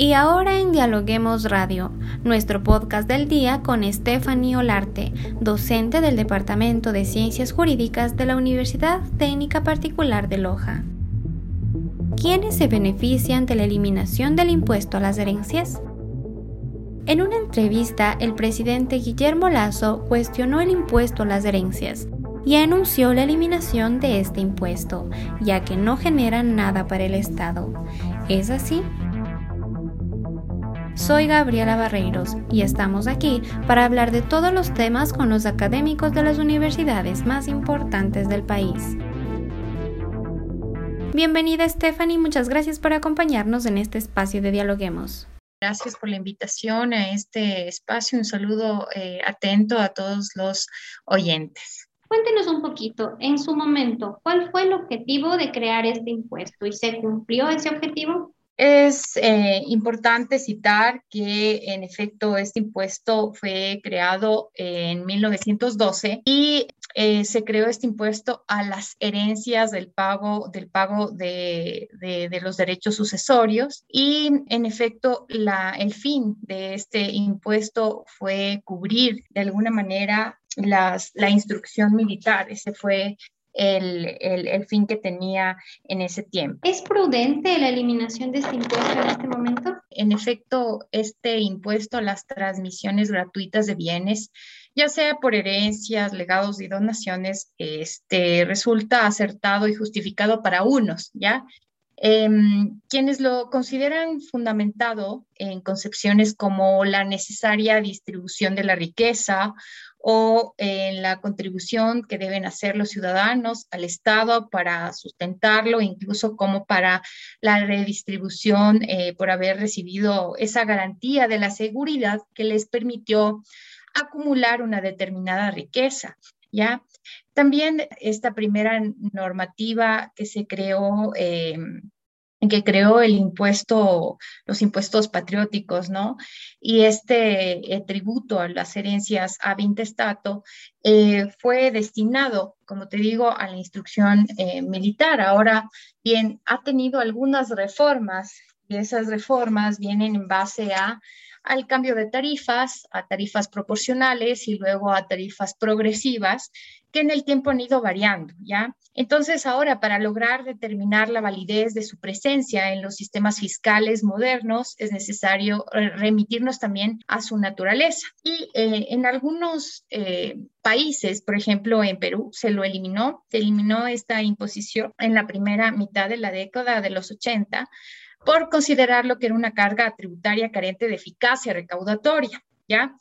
Y ahora en Dialoguemos Radio, nuestro podcast del día con Stephanie Olarte, docente del Departamento de Ciencias Jurídicas de la Universidad Técnica Particular de Loja. ¿Quiénes se benefician de la eliminación del impuesto a las herencias? En una entrevista, el presidente Guillermo Lazo cuestionó el impuesto a las herencias y anunció la eliminación de este impuesto, ya que no genera nada para el Estado. ¿Es así? Soy Gabriela Barreiros y estamos aquí para hablar de todos los temas con los académicos de las universidades más importantes del país. Bienvenida Stephanie, muchas gracias por acompañarnos en este espacio de Dialoguemos. Gracias por la invitación a este espacio. Un saludo eh, atento a todos los oyentes. Cuéntenos un poquito, en su momento, ¿cuál fue el objetivo de crear este impuesto y se cumplió ese objetivo? Es eh, importante citar que en efecto este impuesto fue creado en 1912 y eh, se creó este impuesto a las herencias del pago, del pago de, los derechos sucesorios y en efecto el fin de este impuesto fue cubrir de alguna manera las, la instrucción militar. Ese fue el, el, fin que tenía en ese tiempo. ¿Es prudente la eliminación de este impuesto en este momento? En efecto, este impuesto a las transmisiones gratuitas de bienes, ya sea por herencias, legados y donaciones, este, resulta acertado y justificado para unos, ¿ya? Em, quienes lo consideran fundamentado en concepciones como la necesaria distribución de la riqueza o en la contribución que deben hacer los ciudadanos al Estado para sustentarlo, incluso como para la redistribución eh, por haber recibido esa garantía de la seguridad que les permitió acumular una determinada riqueza. ¿Ya? También esta primera normativa que se creó eh, que creó el impuesto, los impuestos patrióticos, ¿no? Y este eh, tributo a las herencias a Vintestato eh, fue destinado, como te digo, a la instrucción eh, militar. Ahora, bien, ha tenido algunas reformas y esas reformas vienen en base a al cambio de tarifas, a tarifas proporcionales y luego a tarifas progresivas que en el tiempo han ido variando, ¿ya? Entonces, ahora, para lograr determinar la validez de su presencia en los sistemas fiscales modernos, es necesario eh, remitirnos también a su naturaleza. Y eh, en algunos eh, países, por ejemplo, en Perú, se lo eliminó, se eliminó esta imposición en la primera mitad de la década de los 80 por considerarlo que era una carga tributaria carente de eficacia recaudatoria.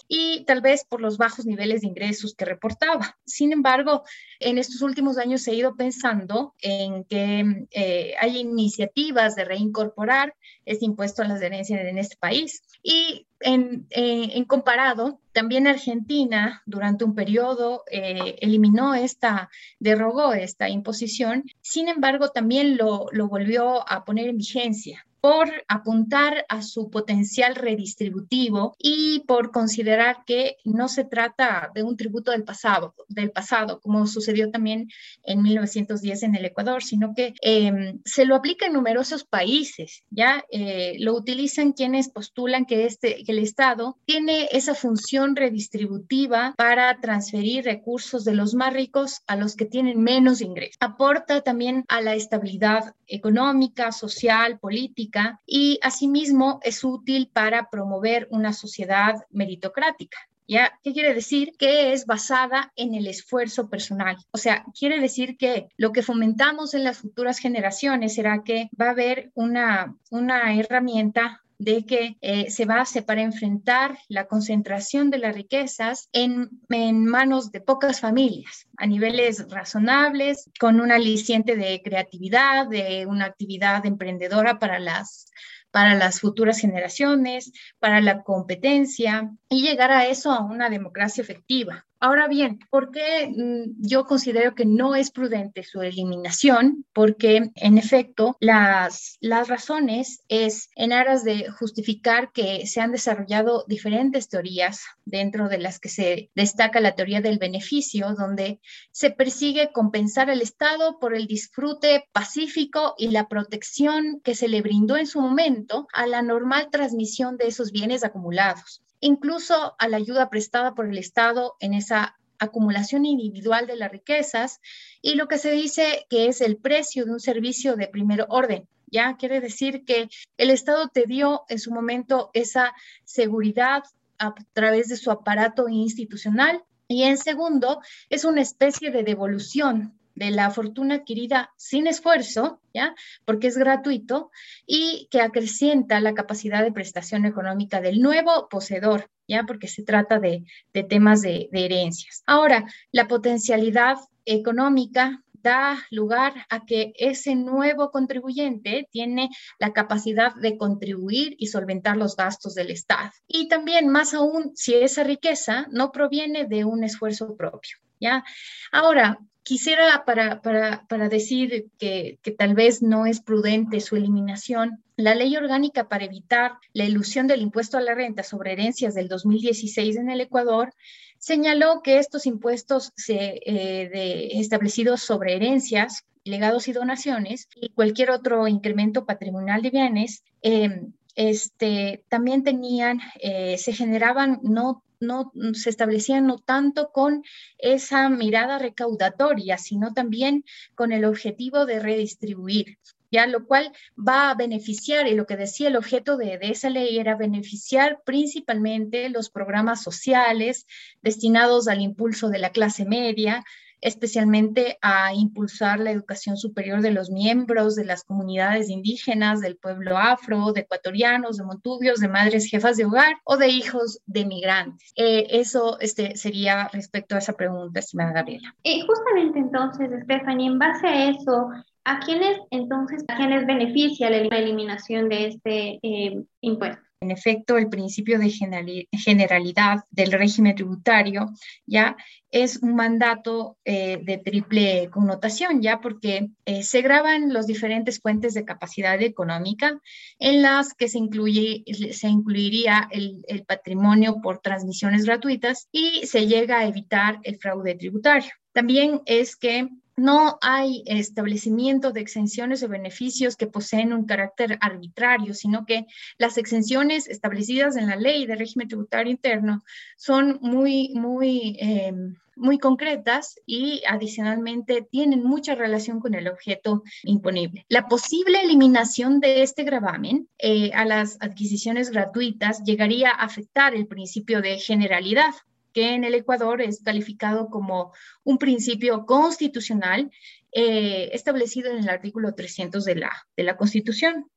Y tal vez por los bajos niveles de ingresos que reportaba. Sin embargo, en estos últimos años ha ido pensando en que eh, hay iniciativas de reincorporar este impuesto a las herencias en este país. Y en, en, comparado, también Argentina durante un periodo eh, eliminó esta, derogó esta imposición, sin embargo también lo volvió a poner en vigencia por apuntar a su potencial redistributivo y por considerar que no se trata de un tributo del pasado, del pasado como sucedió también en 1910 en el Ecuador, sino que em, se lo aplica en numerosos países, ¿ya? Eh, lo utilizan quienes postulan que, este, que el Estado tiene esa función redistributiva para transferir recursos de los más ricos a los que tienen menos ingresos. Aporta también a la estabilidad económica, social, política, y asimismo es útil para promover una sociedad meritocrática. ¿Ya? ¿Qué quiere decir? Que es basada en el esfuerzo personal. O sea, quiere decir que lo que fomentamos en las futuras generaciones será que va a haber una, una herramienta de que eh, se va para enfrentar la concentración de las riquezas en, en, manos de pocas familias a niveles razonables, con un aliciente de creatividad, de una actividad emprendedora para las para las futuras generaciones, para la competencia y llegar a eso a una democracia efectiva. Ahora bien, ¿por qué mm, yo considero que no es prudente su eliminación? Porque, en efecto, las, las razones es en aras de justificar que se han desarrollado diferentes teorías dentro de las que se destaca la teoría del beneficio, donde se persigue compensar al Estado por el disfrute pacífico y la protección que se le brindó en su momento a la normal transmisión de esos bienes acumulados incluso a la ayuda prestada por el Estado en esa acumulación individual de las riquezas y lo que se dice que es el precio de un servicio de primer orden. Ya quiere decir que el Estado te dio en su momento esa seguridad a través de su aparato institucional y en segundo es una especie de devolución de la fortuna adquirida sin esfuerzo, ¿ya? Porque es gratuito y que acrecienta la capacidad de prestación económica del nuevo poseedor, ¿ya? Porque se trata de, temas de, de herencias. Ahora, la potencialidad económica da lugar a que ese nuevo contribuyente tiene la capacidad de contribuir y solventar los gastos del Estado. Y también, más aún, si esa riqueza no proviene de un esfuerzo propio. ¿Ya? Ahora, Quisiera para, para, decir que, que, tal vez no es prudente su eliminación. La ley orgánica para evitar la ilusión del impuesto a la renta sobre herencias del 2016 en el Ecuador señaló que estos impuestos se, eh, de, establecidos sobre herencias, legados y donaciones y cualquier otro incremento patrimonial de bienes eh, este, también tenían, eh, se generaban no no se establecían no tanto con esa mirada recaudatoria, sino también con el objetivo de redistribuir. Ya, lo cual va a beneficiar, y lo que decía el objeto de, de esa ley era beneficiar principalmente los programas sociales destinados al impulso de la clase media, especialmente a impulsar la educación superior de los miembros de las comunidades indígenas, del pueblo afro, de ecuatorianos, de montubios, de madres jefas de hogar o de hijos de migrantes. Eh, eso este, sería respecto a esa pregunta, estimada Gabriela. Y justamente entonces, Stephanie, en base a eso, ¿a quiénes entonces, a quiénes beneficia la eliminación de este eh, impuesto? En efecto, el principio de generalidad del régimen tributario ya es un mandato eh, de triple connotación, ya porque eh, se graban los diferentes fuentes de capacidad económica en las que se, incluiría el patrimonio por transmisiones gratuitas y se llega a evitar el fraude tributario. También es que no hay establecimiento de exenciones o beneficios que poseen un carácter arbitrario, sino que las exenciones establecidas en la ley de régimen tributario interno son muy, muy, eh, muy concretas y adicionalmente tienen mucha relación con el objeto imponible. La posible eliminación de este gravamen eh, a las adquisiciones gratuitas llegaría a afectar el principio de generalidad que en el Ecuador es calificado como un principio constitucional eh, establecido en el artículo 300 de la, de la Constitución.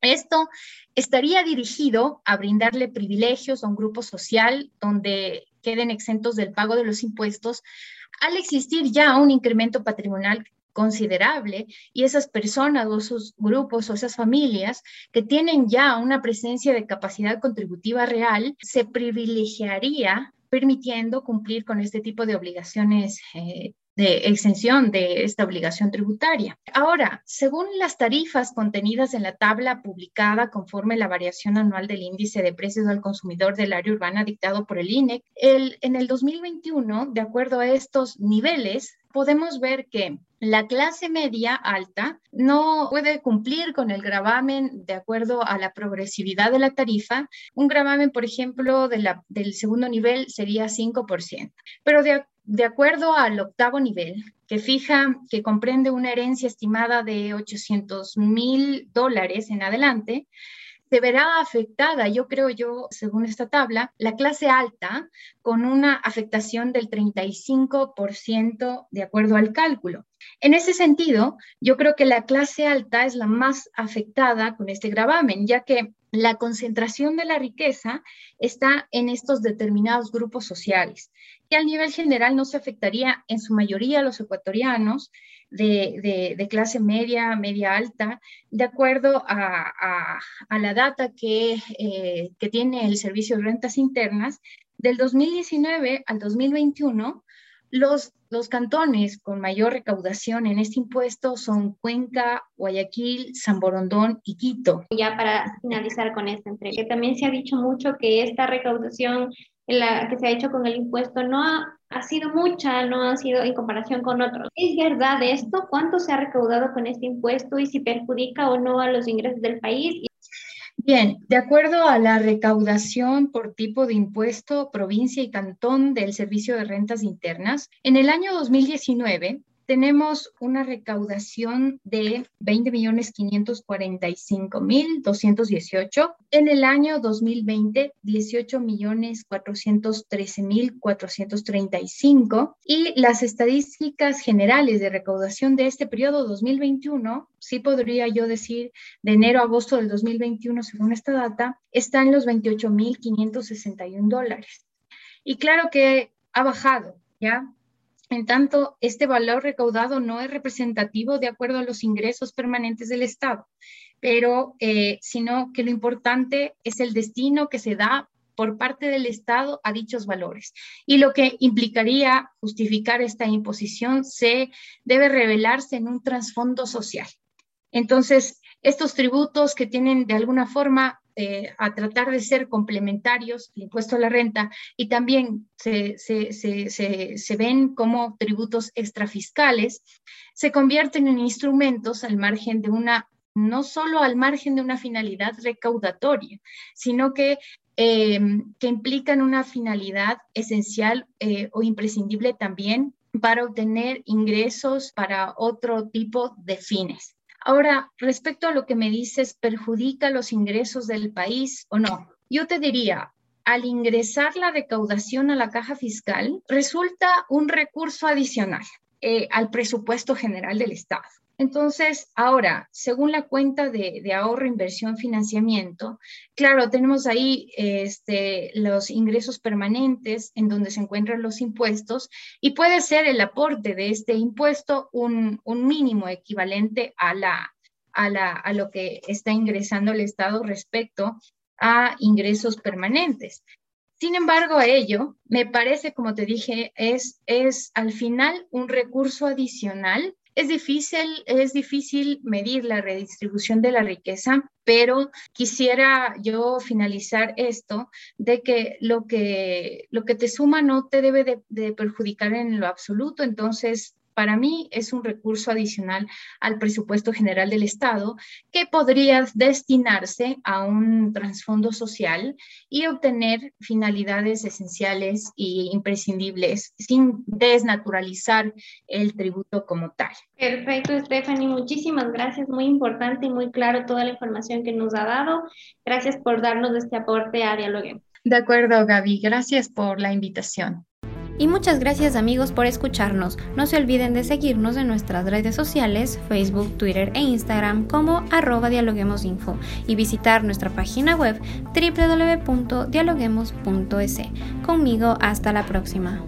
Esto estaría dirigido a brindarle privilegios a un grupo social donde queden exentos del pago de los impuestos al existir ya un incremento patrimonial considerable y esas personas o esos grupos o esas familias que tienen ya una presencia de capacidad contributiva real, se privilegiaría permitiendo cumplir con este tipo de obligaciones eh, de exención de esta obligación tributaria. Ahora, según las tarifas contenidas en la tabla publicada conforme la variación anual del índice de precios al consumidor del área urbana dictado por el INEC, el, en el 2021, de acuerdo a estos niveles, podemos ver que la clase media alta no puede cumplir con el gravamen de acuerdo a la progresividad de la tarifa. Un gravamen, por ejemplo, del segundo nivel sería 5%, pero de, de acuerdo al octavo nivel, que fija, que comprende una herencia estimada de 800 mil dólares en adelante, se verá afectada, yo creo yo, según esta tabla, la clase alta con una afectación del 35% de acuerdo al cálculo. En ese sentido, yo creo que la clase alta es la más afectada con este gravamen, ya que la concentración de la riqueza está en estos determinados grupos sociales, que a nivel general no se afectaría en su mayoría a los ecuatorianos de, clase media, media alta, de acuerdo a, la data que, eh, que tiene el Servicio de Rentas Internas, del 2019 al 2021, los, los cantones con mayor recaudación en este impuesto son Cuenca, Guayaquil, San Borondón y Quito. Ya para finalizar con esta entrega, también se ha dicho mucho que esta recaudación la que se ha hecho con el impuesto no ha, ha, sido mucha, no ha sido en comparación con otros. ¿Es verdad esto? ¿Cuánto se ha recaudado con este impuesto y si perjudica o no a los ingresos del país? Bien, de acuerdo a la recaudación por tipo de impuesto, provincia y cantón del Servicio de Rentas Internas, en el año 2019 tenemos una recaudación de 20.545.218. En el año 2020, 18.413.435. Y las estadísticas generales de recaudación de este periodo 2021, sí podría yo decir, de enero a agosto del 2021, según esta data, está en los 28.561 dólares. Y claro que ha bajado, ¿ya? En tanto, este valor recaudado no es representativo de acuerdo a los ingresos permanentes del Estado, pero eh, sino que lo importante es el destino que se da por parte del Estado a dichos valores. Y lo que implicaría justificar esta imposición se debe revelarse en un trasfondo social. Entonces, estos tributos que tienen de alguna forma a tratar de ser complementarios, el impuesto a la renta, y también se, se, se, se, ven como tributos extrafiscales, se convierten en instrumentos al margen de una, no solo al margen de una finalidad recaudatoria, sino que, em, que implican una finalidad esencial eh, o imprescindible también para obtener ingresos para otro tipo de fines. Ahora, respecto a lo que me dices, ¿perjudica los ingresos del país o no? Yo te diría, al ingresar la recaudación a la caja fiscal, resulta un recurso adicional eh, al presupuesto general del Estado. Entonces, ahora, según la cuenta de, ahorro, inversión, financiamiento, claro, tenemos ahí este, los ingresos permanentes en donde se encuentran los impuestos y puede ser el aporte de este impuesto un, mínimo equivalente a, la, a, la, lo que está ingresando el Estado respecto a ingresos permanentes. Sin embargo, a ello, me parece, como te dije, es al final un recurso adicional es difícil, es difícil medir la redistribución de la riqueza, pero quisiera yo finalizar esto de que lo que, lo que te suma no te debe de, de perjudicar en lo absoluto. Entonces, para mí es un recurso adicional al presupuesto general del Estado que podría destinarse a un trasfondo social y obtener finalidades esenciales e imprescindibles sin desnaturalizar el tributo como tal. Perfecto, Stephanie. Muchísimas gracias. Muy importante y muy claro toda la información que nos ha dado. Gracias por darnos este aporte a Dialogue. De acuerdo, Gaby. Gracias por la invitación. Y muchas gracias amigos por escucharnos. No se olviden de seguirnos en nuestras redes sociales, Facebook, Twitter e Instagram como arroba dialoguemosinfo y visitar nuestra página web www.dialoguemos.es. Conmigo hasta la próxima.